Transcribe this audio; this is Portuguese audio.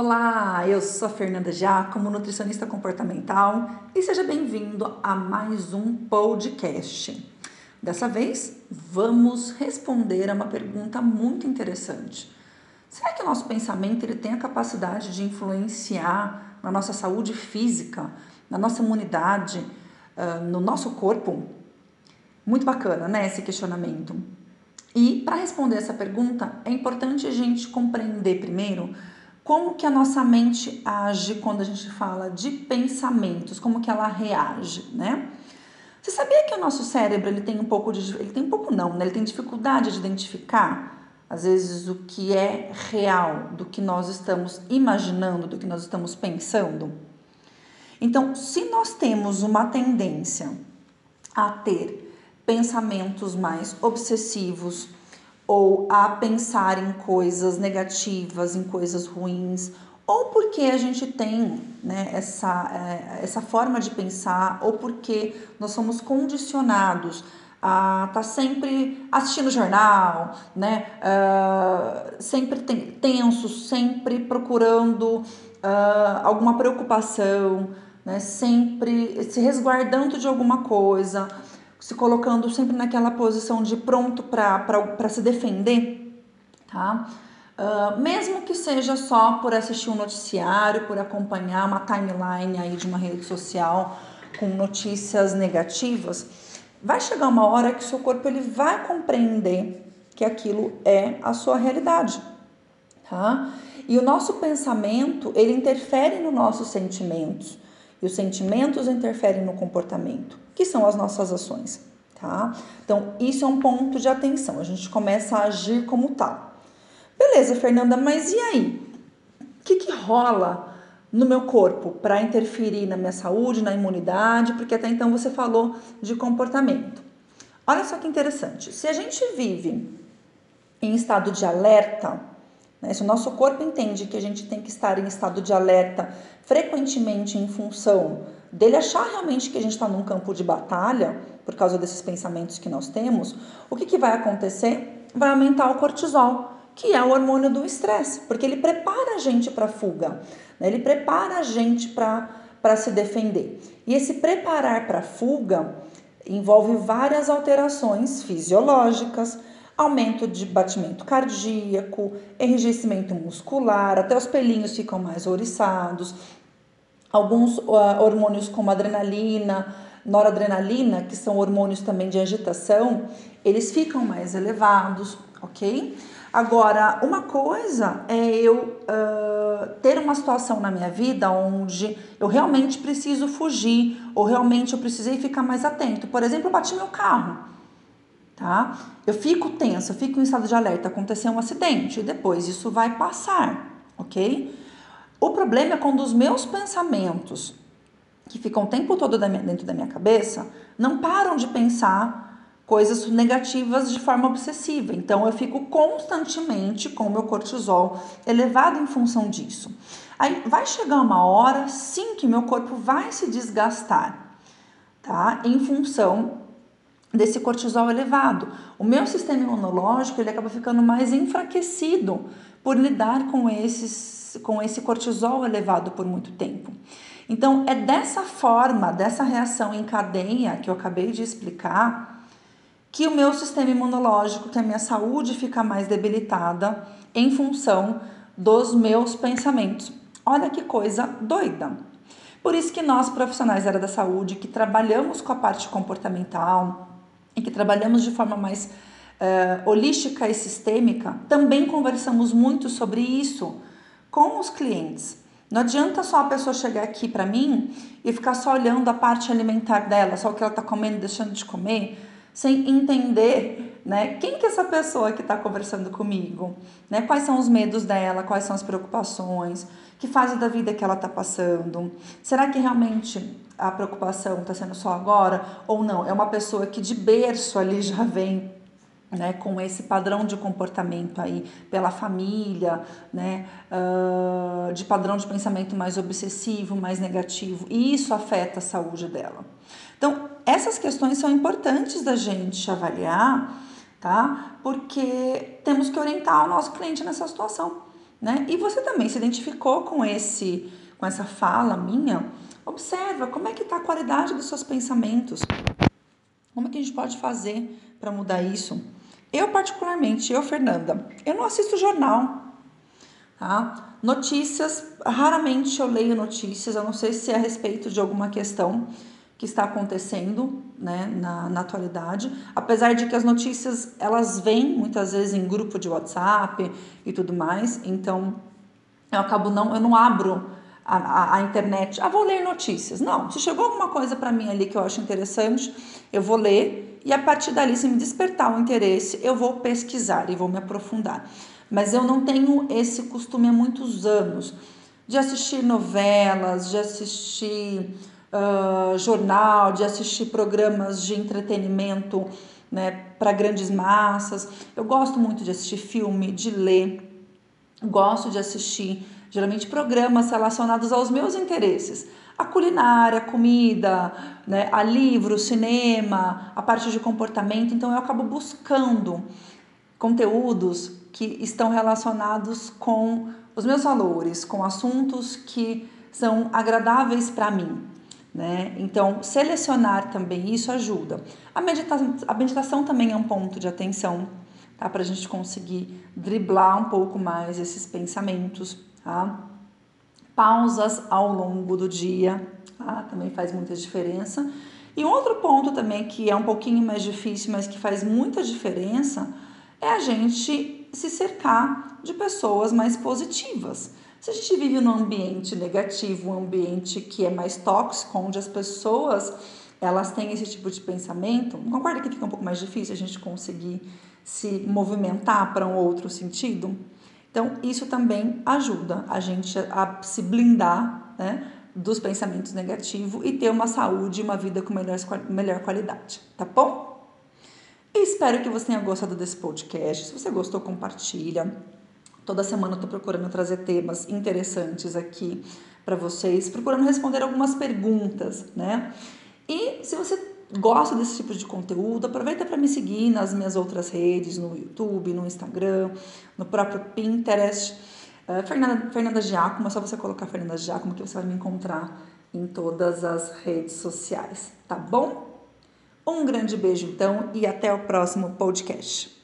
Olá, eu sou a Fernanda Giacomo, nutricionista comportamental, e seja bem-vindo a mais um podcast. Dessa vez, vamos responder a uma pergunta muito interessante. Será que o nosso pensamento ele tem a capacidade de influenciar na nossa saúde física, na nossa imunidade, no nosso corpo? Muito bacana, né, esse questionamento. E para responder essa pergunta, é importante a gente compreender primeiro como que a nossa mente age quando a gente fala de pensamentos, como que ela reage, né? Você sabia que o nosso cérebro ele tem um pouco de ele tem um pouco não, né? Ele tem dificuldade de identificar às vezes o que é real do que nós estamos imaginando, do que nós estamos pensando. Então, se nós temos uma tendência a ter pensamentos mais obsessivos ou a pensar em coisas negativas, em coisas ruins, ou porque a gente tem né, essa, é, essa forma de pensar, ou porque nós somos condicionados a estar tá sempre assistindo jornal, né, uh, sempre tenso, sempre procurando uh, alguma preocupação, né, sempre se resguardando de alguma coisa se colocando sempre naquela posição de pronto para se defender, tá? Uh, mesmo que seja só por assistir um noticiário, por acompanhar uma timeline aí de uma rede social com notícias negativas, vai chegar uma hora que seu corpo ele vai compreender que aquilo é a sua realidade, tá? E o nosso pensamento, ele interfere nos nossos sentimentos. E os sentimentos interferem no comportamento, que são as nossas ações, tá? Então, isso é um ponto de atenção. A gente começa a agir como tal. Beleza, Fernanda, mas e aí? O que, que rola no meu corpo para interferir na minha saúde, na imunidade? Porque até então você falou de comportamento. Olha só que interessante. Se a gente vive em estado de alerta, né? Se o nosso corpo entende que a gente tem que estar em estado de alerta frequentemente em função dele achar realmente que a gente está num campo de batalha, por causa desses pensamentos que nós temos, o que, que vai acontecer? Vai aumentar o cortisol, que é o hormônio do estresse, porque ele prepara a gente para fuga, né? ele prepara a gente para se defender. E esse preparar para fuga envolve várias alterações fisiológicas, aumento de batimento cardíaco, enrijecimento muscular, até os pelinhos ficam mais ouriçados. Alguns uh, hormônios como adrenalina, noradrenalina, que são hormônios também de agitação, eles ficam mais elevados, ok? Agora, uma coisa é eu uh, ter uma situação na minha vida onde eu realmente preciso fugir, ou realmente eu precisei ficar mais atento. Por exemplo, eu bati meu carro tá? Eu fico tensa, eu fico em estado de alerta, aconteceu um acidente e depois isso vai passar, ok? O problema é quando os meus pensamentos, que ficam o tempo todo dentro da minha cabeça, não param de pensar coisas negativas de forma obsessiva. Então eu fico constantemente com o meu cortisol elevado em função disso. Aí vai chegar uma hora, sim, que meu corpo vai se desgastar, tá? Em função desse cortisol elevado. O meu sistema imunológico ele acaba ficando mais enfraquecido por lidar com, esses, com esse cortisol elevado por muito tempo. Então, é dessa forma, dessa reação em cadeia que eu acabei de explicar, que o meu sistema imunológico, que a minha saúde fica mais debilitada em função dos meus pensamentos. Olha que coisa doida. Por isso que nós, profissionais da área da saúde, que trabalhamos com a parte comportamental, em que trabalhamos de forma mais uh, holística e sistêmica, também conversamos muito sobre isso com os clientes. Não adianta só a pessoa chegar aqui para mim e ficar só olhando a parte alimentar dela, só o que ela está comendo, deixando de comer, sem entender né, quem que é essa pessoa que está conversando comigo, né, quais são os medos dela, quais são as preocupações, que fase da vida que ela está passando. Será que realmente a preocupação está sendo só agora ou não? É uma pessoa que de berço ali já vem né, com esse padrão de comportamento aí pela família, né, uh, de padrão de pensamento mais obsessivo, mais negativo, e isso afeta a saúde dela. Então, essas questões são importantes da gente avaliar, tá? Porque temos que orientar o nosso cliente nessa situação. né? E você também se identificou com esse com essa fala minha? Observa como é que está a qualidade dos seus pensamentos. Como é que a gente pode fazer para mudar isso? Eu particularmente, eu Fernanda, eu não assisto jornal, tá? Notícias, raramente eu leio notícias, eu não sei se é a respeito de alguma questão que está acontecendo né, na, na atualidade, apesar de que as notícias elas vêm muitas vezes em grupo de WhatsApp e tudo mais, então eu acabo não, eu não abro a, a, a internet, ah, vou ler notícias. Não, se chegou alguma coisa para mim ali que eu acho interessante, eu vou ler e a partir dali, se me despertar o interesse, eu vou pesquisar e vou me aprofundar. Mas eu não tenho esse costume há muitos anos de assistir novelas, de assistir uh, jornal, de assistir programas de entretenimento né, para grandes massas. Eu gosto muito de assistir filme, de ler, gosto de assistir geralmente programas relacionados aos meus interesses. A culinária, a comida, né, a livro, cinema, a parte de comportamento. Então eu acabo buscando conteúdos que estão relacionados com os meus valores, com assuntos que são agradáveis para mim. Né? Então, selecionar também isso ajuda. A meditação, a meditação também é um ponto de atenção, tá? Para a gente conseguir driblar um pouco mais esses pensamentos, tá? Pausas ao longo do dia, tá? Também faz muita diferença. E um outro ponto também que é um pouquinho mais difícil, mas que faz muita diferença, é a gente se cercar de pessoas mais positivas. Se a gente vive num ambiente negativo, um ambiente que é mais tóxico, onde as pessoas elas têm esse tipo de pensamento, concorda que fica um pouco mais difícil a gente conseguir se movimentar para um outro sentido? Então, isso também ajuda a gente a se blindar né, dos pensamentos negativos e ter uma saúde e uma vida com melhor, melhor qualidade, tá bom? espero que você tenha gostado desse podcast. Se você gostou, compartilha. Toda semana eu tô procurando trazer temas interessantes aqui para vocês, procurando responder algumas perguntas, né? E se você gosta desse tipo de conteúdo, aproveita para me seguir nas minhas outras redes, no YouTube, no Instagram, no próprio Pinterest. Uh, Fernanda, Fernanda Giacomo, é só você colocar Fernanda Giacomo que você vai me encontrar em todas as redes sociais, tá bom? Um grande beijo então e até o próximo podcast.